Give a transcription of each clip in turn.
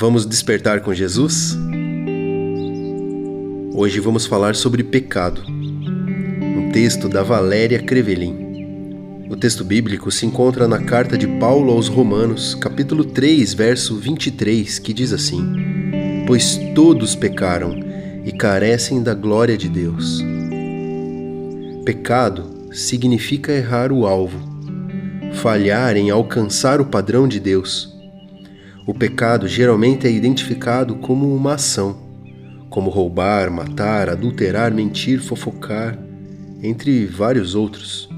Vamos despertar com Jesus? Hoje vamos falar sobre pecado. Um texto da Valéria Crevelin. O texto bíblico se encontra na carta de Paulo aos Romanos, capítulo 3, verso 23, que diz assim: Pois todos pecaram e carecem da glória de Deus. Pecado significa errar o alvo, falhar em alcançar o padrão de Deus o pecado geralmente é identificado como uma ação, como roubar, matar, adulterar, mentir, fofocar, entre vários outros.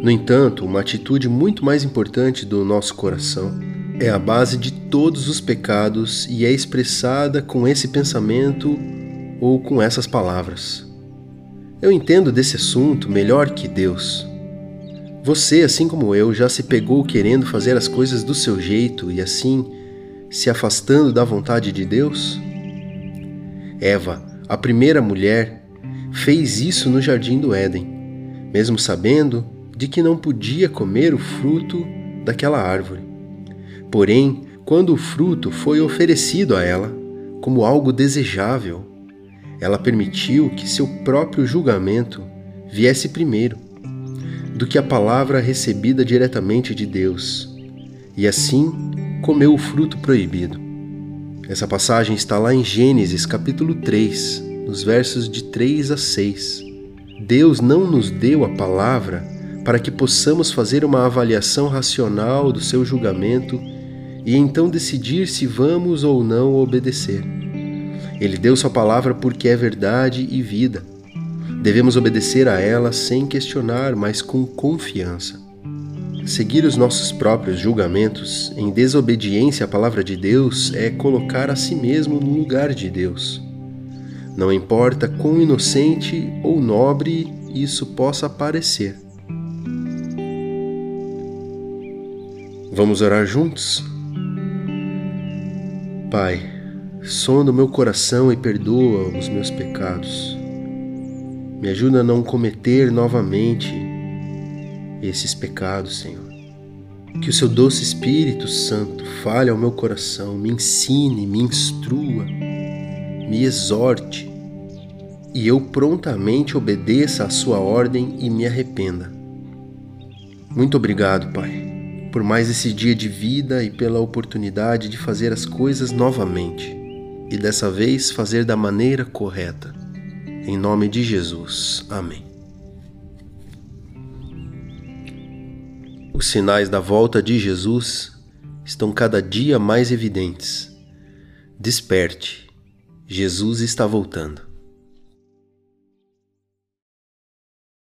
No entanto, uma atitude muito mais importante do nosso coração é a base de todos os pecados e é expressada com esse pensamento ou com essas palavras. Eu entendo desse assunto melhor que Deus. Você, assim como eu, já se pegou querendo fazer as coisas do seu jeito e assim se afastando da vontade de Deus? Eva, a primeira mulher, fez isso no jardim do Éden, mesmo sabendo de que não podia comer o fruto daquela árvore. Porém, quando o fruto foi oferecido a ela como algo desejável, ela permitiu que seu próprio julgamento viesse primeiro do que a palavra recebida diretamente de Deus, e assim comeu o fruto proibido. Essa passagem está lá em Gênesis capítulo 3, nos versos de 3 a 6. Deus não nos deu a palavra para que possamos fazer uma avaliação racional do seu julgamento e então decidir se vamos ou não obedecer. Ele deu sua palavra porque é verdade e vida Devemos obedecer a ela sem questionar, mas com confiança. Seguir os nossos próprios julgamentos em desobediência à palavra de Deus é colocar a si mesmo no lugar de Deus. Não importa quão inocente ou nobre isso possa parecer. Vamos orar juntos? Pai, sonda o meu coração e perdoa os meus pecados. Me ajuda a não cometer novamente esses pecados, Senhor. Que o seu doce Espírito Santo fale ao meu coração, me ensine, me instrua, me exorte e eu prontamente obedeça à sua ordem e me arrependa. Muito obrigado, Pai, por mais esse dia de vida e pela oportunidade de fazer as coisas novamente e dessa vez fazer da maneira correta. Em nome de Jesus. Amém. Os sinais da volta de Jesus estão cada dia mais evidentes. Desperte, Jesus está voltando.